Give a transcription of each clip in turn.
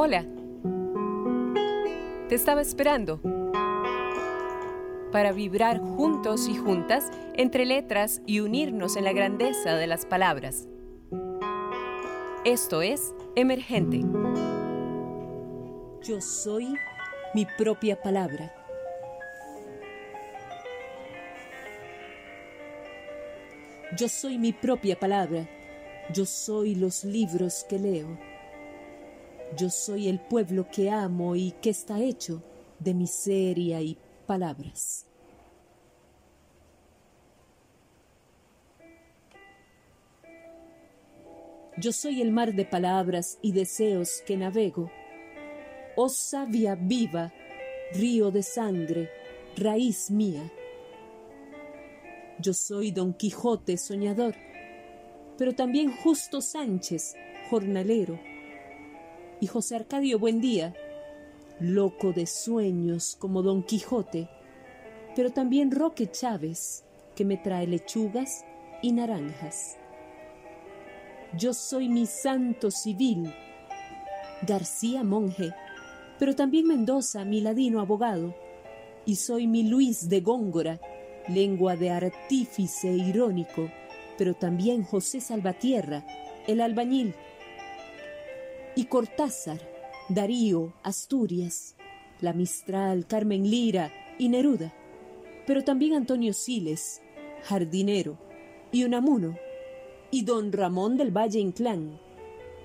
Hola. Te estaba esperando para vibrar juntos y juntas entre letras y unirnos en la grandeza de las palabras. Esto es Emergente. Yo soy mi propia palabra. Yo soy mi propia palabra. Yo soy los libros que leo. Yo soy el pueblo que amo y que está hecho de miseria y palabras. Yo soy el mar de palabras y deseos que navego. Oh savia viva, río de sangre, raíz mía. Yo soy Don Quijote soñador, pero también Justo Sánchez, jornalero, y José Arcadio Buendía, loco de sueños como Don Quijote, pero también Roque Chávez, que me trae lechugas y naranjas. Yo soy mi santo civil, García monje, pero también Mendoza, mi ladino abogado, y soy mi Luis de Góngora, lengua de artífice irónico, pero también José Salvatierra, el albañil, y Cortázar, Darío, Asturias, la Mistral, Carmen Lira y Neruda, pero también Antonio Siles, jardinero, y Unamuno, y don Ramón del Valle Inclán,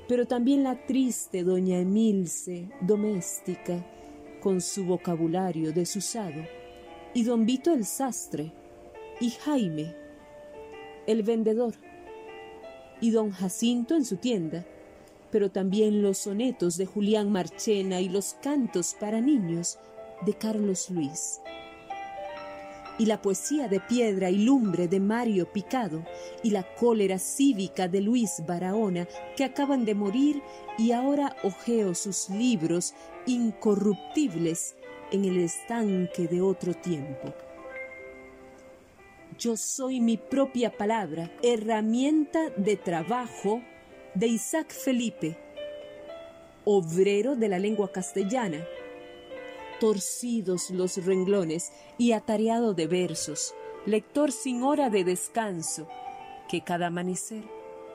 pero también la triste doña Emilce, doméstica, con su vocabulario desusado, y don Vito el sastre, y Jaime, el vendedor, y don Jacinto en su tienda, pero también los sonetos de Julián Marchena y los cantos para niños de Carlos Luis y la poesía de piedra y lumbre de Mario Picado, y la cólera cívica de Luis Barahona, que acaban de morir y ahora ojeo sus libros incorruptibles en el estanque de otro tiempo. Yo soy mi propia palabra, herramienta de trabajo de Isaac Felipe, obrero de la lengua castellana, torcidos los renglones y atareado de versos, lector sin hora de descanso, que cada amanecer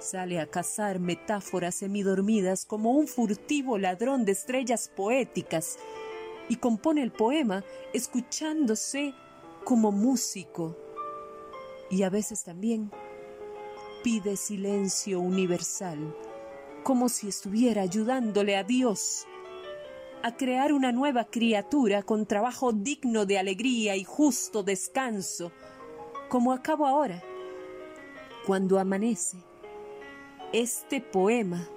sale a cazar metáforas semidormidas como un furtivo ladrón de estrellas poéticas y compone el poema escuchándose como músico y a veces también pide silencio universal como si estuviera ayudándole a Dios a crear una nueva criatura con trabajo digno de alegría y justo descanso, como acabo ahora, cuando amanece este poema,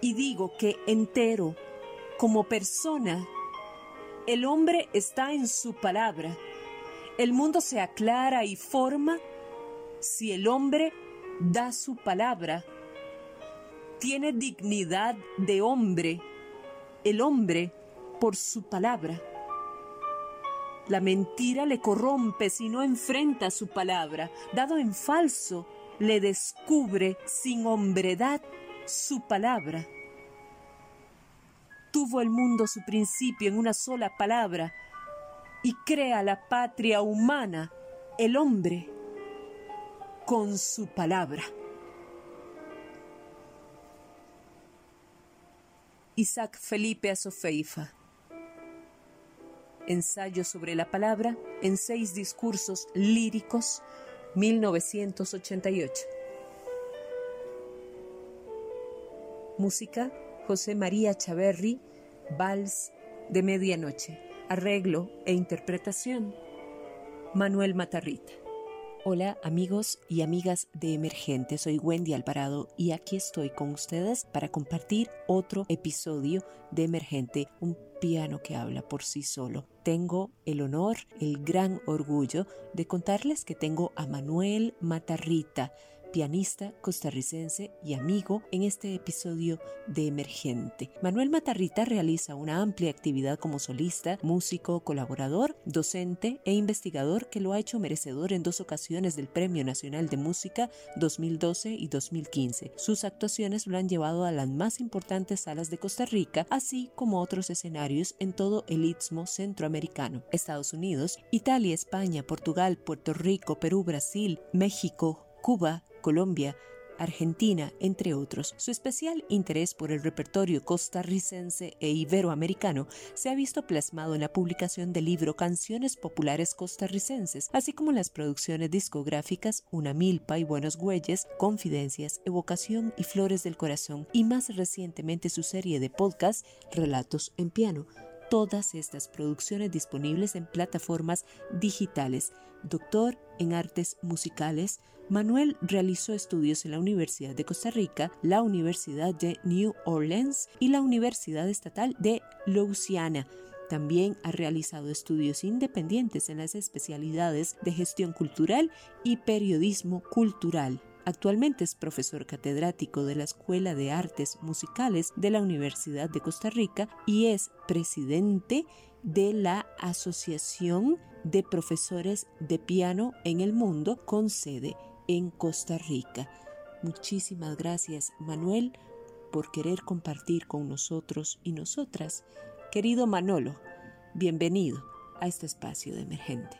y digo que entero, como persona, el hombre está en su palabra, el mundo se aclara y forma si el hombre da su palabra, tiene dignidad de hombre, el hombre por su palabra. La mentira le corrompe si no enfrenta su palabra. Dado en falso, le descubre sin hombredad su palabra. Tuvo el mundo su principio en una sola palabra y crea la patria humana, el hombre, con su palabra. Isaac Felipe Azofeifa. Ensayo sobre la palabra en seis discursos líricos, 1988. Música, José María Chaverri, Vals de Medianoche. Arreglo e interpretación, Manuel Matarrita. Hola amigos y amigas de Emergente, soy Wendy Alvarado y aquí estoy con ustedes para compartir otro episodio de Emergente, un piano que habla por sí solo. Tengo el honor, el gran orgullo de contarles que tengo a Manuel Matarrita, pianista costarricense y amigo en este episodio de Emergente. Manuel Matarrita realiza una amplia actividad como solista, músico, colaborador, docente e investigador que lo ha hecho merecedor en dos ocasiones del Premio Nacional de Música 2012 y 2015. Sus actuaciones lo han llevado a las más importantes salas de Costa Rica, así como otros escenarios en todo el istmo centroamericano, Estados Unidos, Italia, España, Portugal, Puerto Rico, Perú, Brasil, México, Cuba, Colombia, Argentina, entre otros. Su especial interés por el repertorio costarricense e iberoamericano se ha visto plasmado en la publicación del libro Canciones Populares Costarricenses, así como en las producciones discográficas Una Milpa y Buenos Güeyes, Confidencias, Evocación y Flores del Corazón, y más recientemente su serie de podcast Relatos en Piano todas estas producciones disponibles en plataformas digitales. Doctor en artes musicales, Manuel realizó estudios en la Universidad de Costa Rica, la Universidad de New Orleans y la Universidad Estatal de Louisiana. También ha realizado estudios independientes en las especialidades de gestión cultural y periodismo cultural. Actualmente es profesor catedrático de la Escuela de Artes Musicales de la Universidad de Costa Rica y es presidente de la Asociación de Profesores de Piano en el Mundo con sede en Costa Rica. Muchísimas gracias, Manuel, por querer compartir con nosotros y nosotras. Querido Manolo, bienvenido a este espacio de emergente.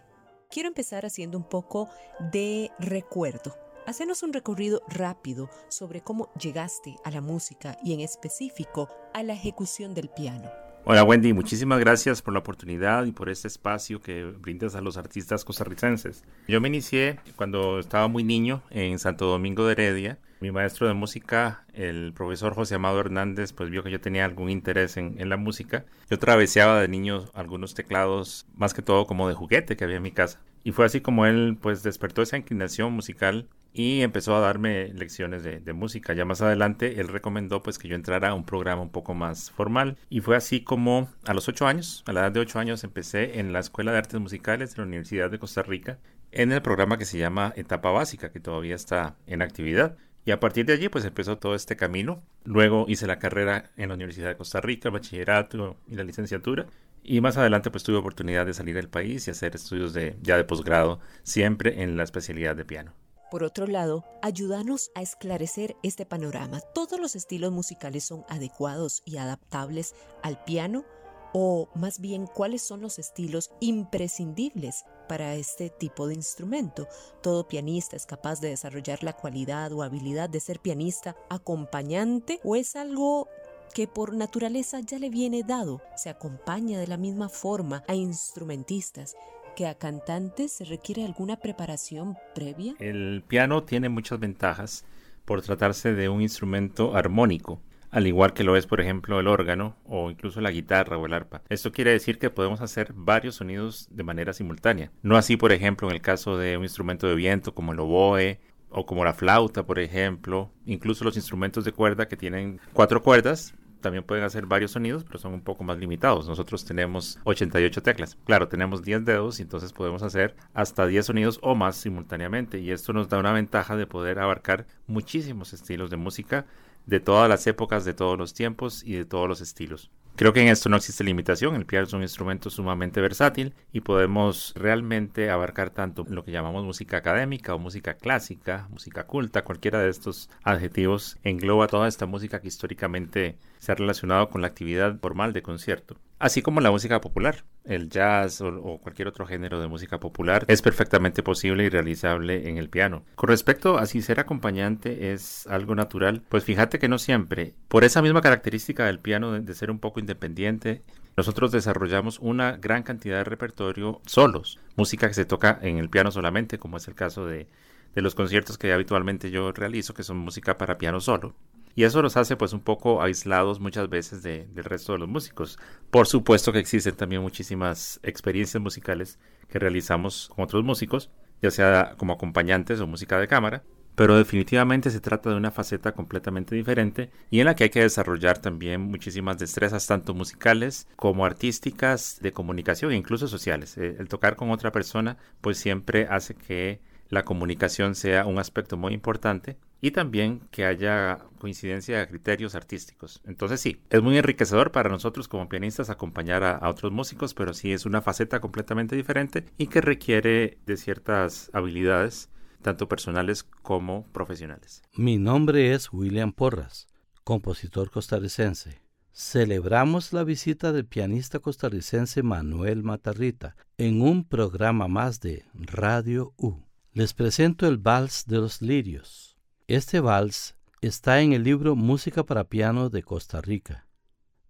Quiero empezar haciendo un poco de recuerdo. Hacenos un recorrido rápido sobre cómo llegaste a la música y en específico a la ejecución del piano. Hola Wendy, muchísimas gracias por la oportunidad y por este espacio que brindas a los artistas costarricenses. Yo me inicié cuando estaba muy niño en Santo Domingo de Heredia. Mi maestro de música, el profesor José Amado Hernández, pues vio que yo tenía algún interés en, la música. Yo traveseaba de niño algunos teclados, más que todo como de juguete que había en mi casa. Y fue así como él pues despertó esa inclinación musical y empezó a darme lecciones de, música. Ya más adelante él recomendó pues que yo entrara a un programa un poco más formal y fue así como a los ocho años, a la edad de ocho años empecé en la Escuela de Artes Musicales de la Universidad de Costa Rica en el programa que se llama Etapa Básica que todavía está en actividad. Y a partir de allí pues empezó todo este camino. Luego hice la carrera en la Universidad de Costa Rica, bachillerato y la licenciatura. Y más adelante pues tuve oportunidad de salir del país y hacer estudios de, ya de posgrado, siempre en la especialidad de piano. Por otro lado, ayúdanos a esclarecer este panorama. ¿Todos los estilos musicales son adecuados y adaptables al piano? O más bien, ¿cuáles son los estilos imprescindibles para este tipo de instrumento? ¿Todo pianista es capaz de desarrollar la cualidad o habilidad de ser pianista acompañante o es algo que por naturaleza ya le viene dado? Se acompaña de la misma forma a instrumentistas que a cantantes requiere alguna preparación previa? El piano tiene muchas ventajas por tratarse de un instrumento armónico al igual que lo es por ejemplo el órgano o incluso la guitarra o el arpa. Esto quiere decir que podemos hacer varios sonidos de manera simultánea. No así por ejemplo en el caso de un instrumento de viento como el oboe o como la flauta por ejemplo, incluso los instrumentos de cuerda que tienen cuatro cuerdas también pueden hacer varios sonidos, pero son un poco más limitados. Nosotros tenemos 88 teclas. Claro, tenemos 10 dedos y entonces podemos hacer hasta 10 sonidos o más simultáneamente. Y esto nos da una ventaja de poder abarcar muchísimos estilos de música de todas las épocas, de todos los tiempos y de todos los estilos. Creo que en esto no existe limitación, el piano es un instrumento sumamente versátil y podemos realmente abarcar tanto lo que llamamos música académica o música clásica, música culta, cualquiera de estos adjetivos engloba toda esta música que históricamente se ha relacionado con la actividad formal de concierto así como la música popular. El jazz o, cualquier otro género de música popular es perfectamente posible y realizable en el piano. Con respecto a si ser acompañante es algo natural, pues fíjate que no siempre. Por esa misma característica del piano de, ser un poco independiente, nosotros desarrollamos una gran cantidad de repertorio solos, música que se toca en el piano solamente, como es el caso de, de los conciertos que habitualmente yo realizo, que son música para piano solo. Y eso los hace pues un poco aislados muchas veces del resto de los músicos. Por supuesto que existen también muchísimas experiencias musicales que realizamos con otros músicos, ya sea como acompañantes o música de cámara, pero definitivamente se trata de una faceta completamente diferente y en la que hay que desarrollar también muchísimas destrezas tanto musicales como artísticas, de comunicación e incluso sociales. Eh, el tocar con otra persona pues siempre hace que la comunicación sea un aspecto muy importante y también que haya coincidencia de criterios artísticos. Entonces sí, es muy enriquecedor para nosotros como pianistas acompañar a, otros músicos, pero sí es una faceta completamente diferente y que requiere de ciertas habilidades, tanto personales como profesionales. Mi nombre es William Porras, compositor costarricense. Celebramos la visita del pianista costarricense Manuel Matarrita en un programa más de Radio U. Les presento el Vals de los Lirios este vals está en el libro Música para piano de Costa Rica.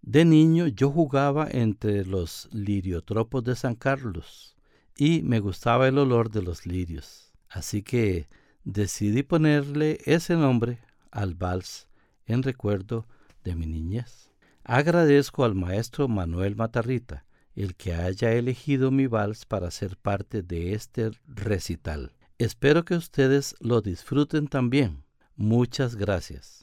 De niño yo jugaba entre los liriotropos de San Carlos y me gustaba el olor de los lirios. Así que decidí ponerle ese nombre al vals en recuerdo de mi niñez. Agradezco al maestro Manuel Matarrita el que haya elegido mi vals para ser parte de este recital. Espero que ustedes lo disfruten también. Muchas gracias.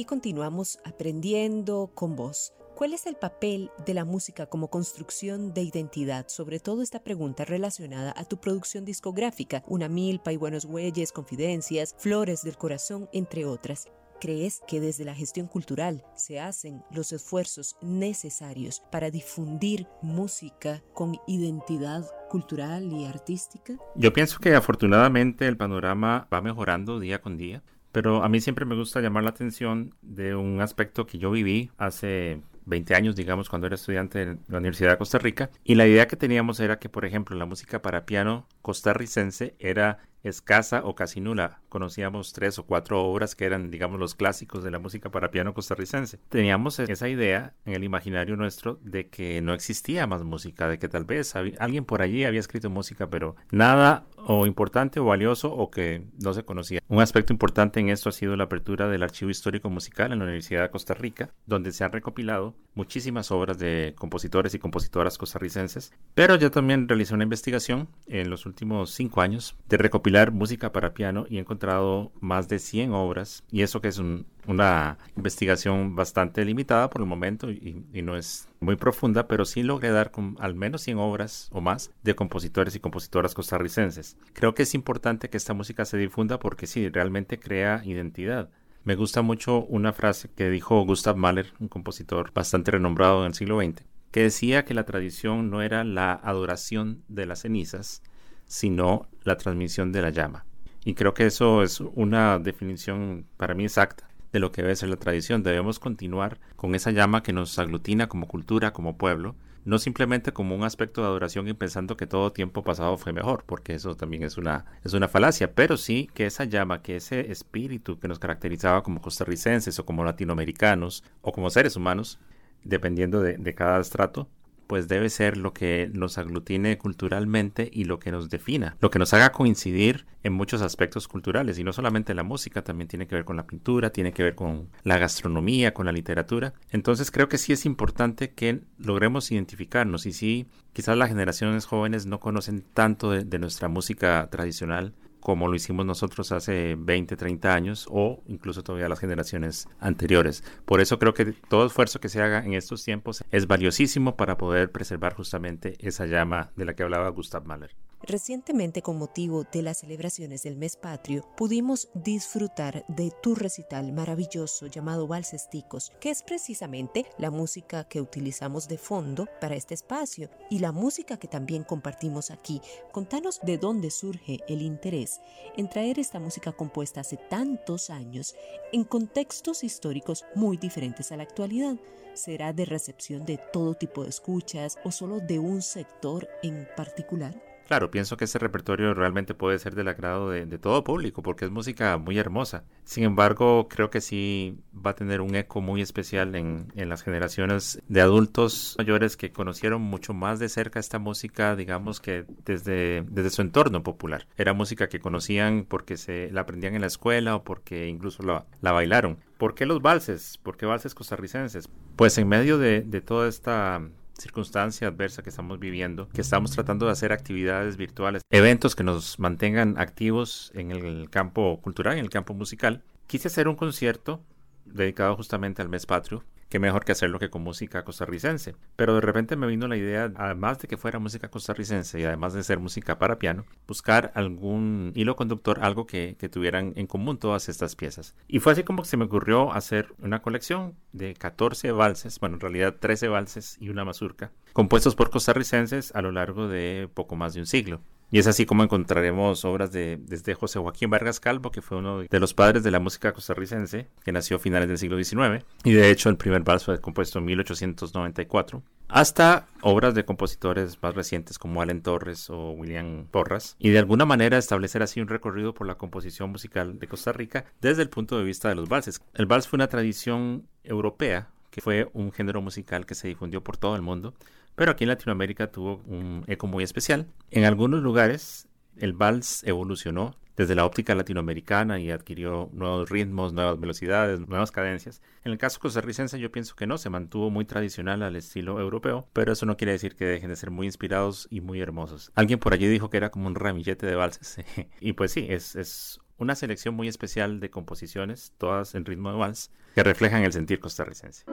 Aquí continuamos aprendiendo con vos. ¿Cuál es el papel de la música como construcción de identidad? Sobre todo esta pregunta relacionada a tu producción discográfica, Una Milpa y Buenos Huelles, Confidencias, Flores del Corazón, entre otras. ¿Crees que desde la gestión cultural se hacen los esfuerzos necesarios para difundir música con identidad cultural y artística? Yo pienso que afortunadamente el panorama va mejorando día con día. Pero a mí siempre me gusta llamar la atención de un aspecto que yo viví hace 20 años, digamos, cuando era estudiante en la Universidad de Costa Rica. Y la idea que teníamos era que, por ejemplo, la música para piano costarricense era escasa o casi nula. Conocíamos tres o cuatro obras que eran, digamos, los clásicos de la música para piano costarricense. Teníamos esa idea en el imaginario nuestro de que no existía más música, de que tal vez alguien por allí había escrito música, pero nada o importante o valioso o que no se conocía. Un aspecto importante en esto ha sido la apertura del Archivo Histórico Musical en la Universidad de Costa Rica, donde se han recopilado muchísimas obras de compositores y compositoras costarricenses, pero yo también realicé una investigación en los últimos cinco años de recopilar música para piano y he encontrado más de 100 obras, y eso que es una investigación bastante limitada por el momento y, y, no es muy profunda, pero sí logré dar con al menos 100 obras o más de compositores y compositoras costarricenses. Creo que es importante que esta música se difunda porque sí, realmente crea identidad. Me gusta mucho una frase que dijo Gustav Mahler, un compositor bastante renombrado en el siglo XX, que decía que la tradición no era la adoración de las cenizas, sino la transmisión de la llama. Y creo que eso es una definición para mí exacta de lo que debe ser la tradición. Debemos continuar con esa llama que nos aglutina como cultura, como pueblo, no simplemente como un aspecto de adoración y pensando que todo tiempo pasado fue mejor, porque eso también es una, es una falacia, pero sí que esa llama, que ese espíritu que nos caracterizaba como costarricenses o como latinoamericanos o como seres humanos, dependiendo de, de cada estrato, pues debe ser lo que nos aglutine culturalmente y lo que nos defina, lo que nos haga coincidir en muchos aspectos culturales y no solamente la música, también tiene que ver con la pintura, tiene que ver con la gastronomía, con la literatura. Entonces creo que sí es importante que logremos identificarnos y sí, quizás las generaciones jóvenes no conocen tanto de, de nuestra música tradicional como lo hicimos nosotros hace 20, 30 años o incluso todavía las generaciones anteriores. Por eso creo que todo esfuerzo que se haga en estos tiempos es valiosísimo para poder preservar justamente esa llama de la que hablaba Gustav Mahler. Recientemente, con motivo de las celebraciones del mes patrio, pudimos disfrutar de tu recital maravilloso llamado Valses Ticos, que es precisamente la música que utilizamos de fondo para este espacio y la música que también compartimos aquí. Contanos de dónde surge el interés en traer esta música compuesta hace tantos años en contextos históricos muy diferentes a la actualidad. ¿Será de recepción de todo tipo de escuchas o solo de un sector en particular? Claro, pienso que ese repertorio realmente puede ser del agrado de, todo público porque es música muy hermosa. Sin embargo, creo que sí va a tener un eco muy especial en, las generaciones de adultos mayores que conocieron mucho más de cerca esta música, digamos que desde, desde su entorno popular. Era música que conocían porque se la aprendían en la escuela o porque incluso la, la bailaron. ¿Por qué los valses? ¿Por qué valses costarricenses? Pues en medio de, de toda esta circunstancia adversa que estamos viviendo, que estamos tratando de hacer actividades virtuales, eventos que nos mantengan activos en el campo cultural, en el campo musical. Quise hacer un concierto dedicado justamente al mes patrio qué mejor que hacerlo que con música costarricense. Pero de repente me vino la idea, además de que fuera música costarricense y además de ser música para piano, buscar algún hilo conductor, algo que, tuvieran en común todas estas piezas. Y fue así como que se me ocurrió hacer una colección de 14 valses, bueno, en realidad 13 valses y una mazurca, compuestos por costarricenses a lo largo de poco más de un siglo. Y es así como encontraremos obras de desde José Joaquín Vargas Calvo, que fue uno de los padres de la música costarricense, que nació a finales del siglo XIX, y de hecho el primer vals fue compuesto en 1894, hasta obras de compositores más recientes como Allen Torres o William Porras, y de alguna manera establecer así un recorrido por la composición musical de Costa Rica desde el punto de vista de los valses. El vals fue una tradición europea, que fue un género musical que se difundió por todo el mundo, pero aquí en Latinoamérica tuvo un eco muy especial. En algunos lugares el vals evolucionó desde la óptica latinoamericana y adquirió nuevos ritmos, nuevas velocidades, nuevas cadencias. En el caso costarricense yo pienso que no, se mantuvo muy tradicional al estilo europeo, pero eso no quiere decir que dejen de ser muy inspirados y muy hermosos. Alguien por allí dijo que era como un ramillete de valses. y pues sí, es, una selección muy especial de composiciones, todas en ritmo de vals, que reflejan el sentir costarricense.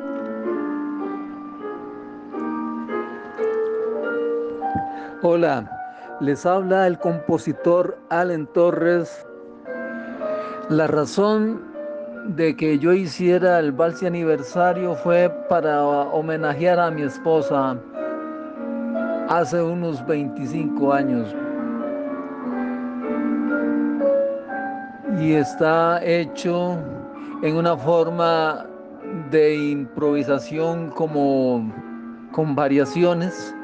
Hola, les habla el compositor Allen Torres. La razón de que yo hiciera el vals aniversario fue para homenajear a mi esposa hace unos 25 años. Y está hecho en una forma de improvisación como con variaciones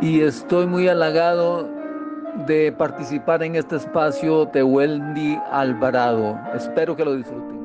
y estoy muy halagado de participar en este espacio de Wendy Alvarado. Espero que lo disfruten.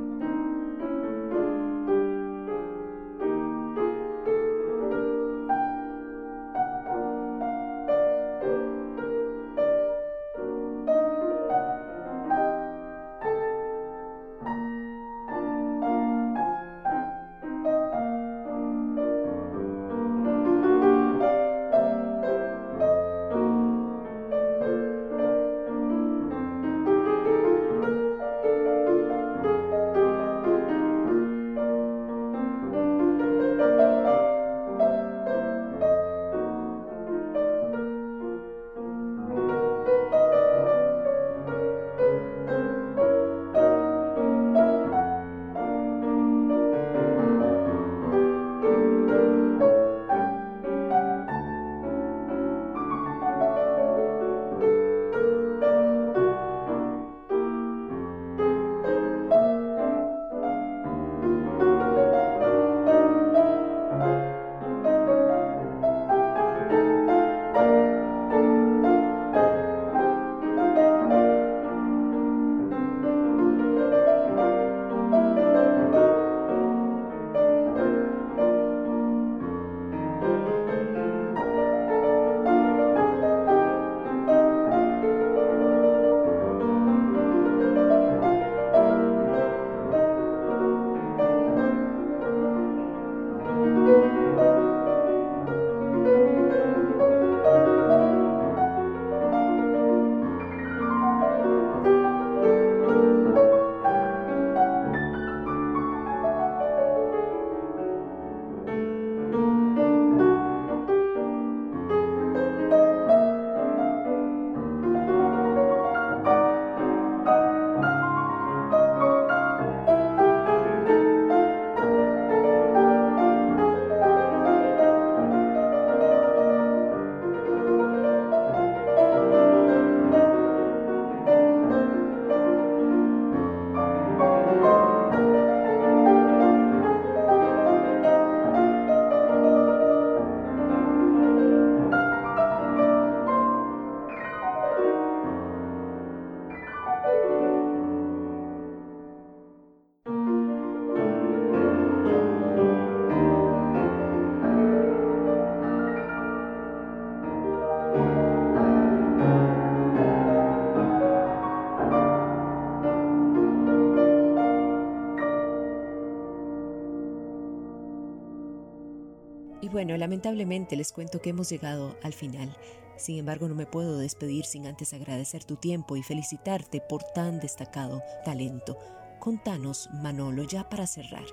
Bueno, lamentablemente les cuento que hemos llegado al final. Sin embargo, no me puedo despedir sin antes agradecer tu tiempo y felicitarte por tan destacado talento. Contanos, Manolo, ya para cerrar.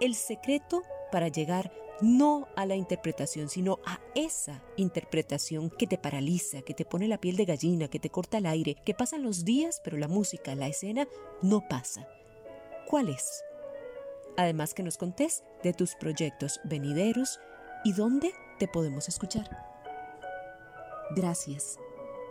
El secreto para llegar no a la interpretación, sino a esa interpretación que te paraliza, que te pone la piel de gallina, que te corta el aire, que pasan los días, pero la música, la escena, no pasa. ¿Cuál es? Además que nos contés de tus proyectos venideros y dónde te podemos escuchar. Gracias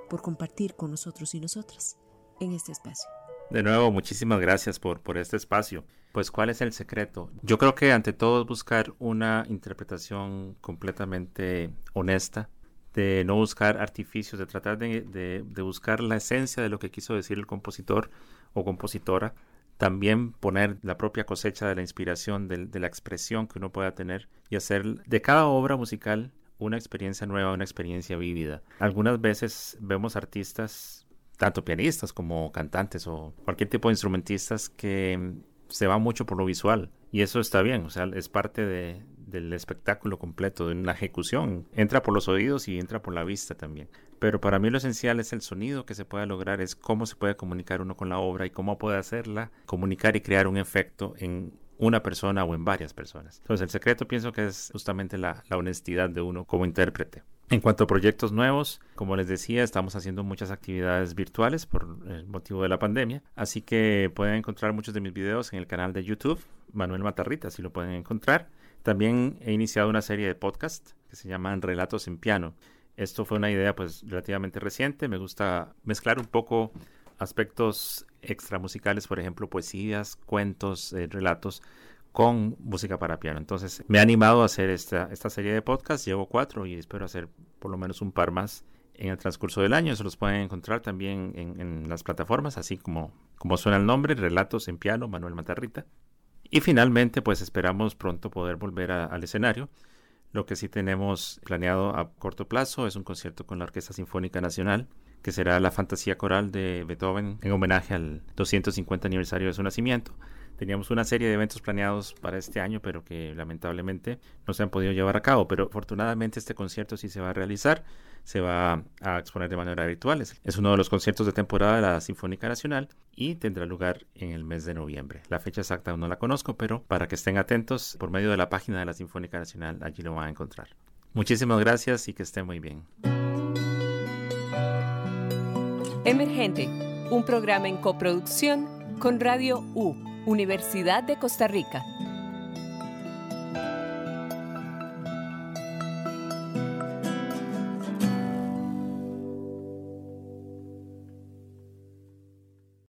por compartir con nosotros y nosotras en este espacio. De nuevo, muchísimas gracias por, por este espacio. Pues, ¿cuál es el secreto? Yo creo que ante todo es buscar una interpretación completamente honesta, de no buscar artificios, de tratar de, de, buscar la esencia de lo que quiso decir el compositor o compositora. También poner la propia cosecha de la inspiración, de, la expresión que uno pueda tener y hacer de cada obra musical una experiencia nueva, una experiencia vívida. Algunas veces vemos artistas, tanto pianistas como cantantes o cualquier tipo de instrumentistas que se van mucho por lo visual y eso está bien, o sea, es parte de, del espectáculo completo, de una ejecución. Entra por los oídos y entra por la vista también. Pero para mí lo esencial es el sonido que se puede lograr, es cómo se puede comunicar uno con la obra y cómo puede hacerla, comunicar y crear un efecto en una persona o en varias personas. Entonces el secreto pienso que es justamente la, honestidad de uno como intérprete. En cuanto a proyectos nuevos, como les decía, estamos haciendo muchas actividades virtuales por el motivo de la pandemia, así que pueden encontrar muchos de mis videos en el canal de YouTube, Manuel Matarrita, si lo pueden encontrar. También he iniciado una serie de podcasts que se llaman Relatos en Piano. Esto fue una idea pues relativamente reciente, me gusta mezclar un poco aspectos extramusicales, por ejemplo, poesías, cuentos, eh, relatos con música para piano. Entonces me ha animado a hacer esta, esta serie de podcasts, llevo cuatro y espero hacer por lo menos un par más en el transcurso del año. Se los pueden encontrar también en, las plataformas, así como, como suena el nombre, Relatos en Piano, Manuel Matarrita. Y finalmente, pues esperamos pronto poder volver al escenario. Lo que sí tenemos planeado a corto plazo es un concierto con la Orquesta Sinfónica Nacional que será la fantasía coral de Beethoven en homenaje al 250 aniversario de su nacimiento. Teníamos una serie de eventos planeados para este año, pero que lamentablemente no se han podido llevar a cabo. Pero afortunadamente este concierto sí se va a realizar, se va a exponer de manera virtual. Es uno de los conciertos de temporada de la Sinfónica Nacional y tendrá lugar en el mes de noviembre. La fecha exacta no la conozco, pero para que estén atentos, por medio de la página de la Sinfónica Nacional, allí lo van a encontrar. Muchísimas gracias y que estén muy bien. Emergente, un programa en coproducción con Radio U, Universidad de Costa Rica.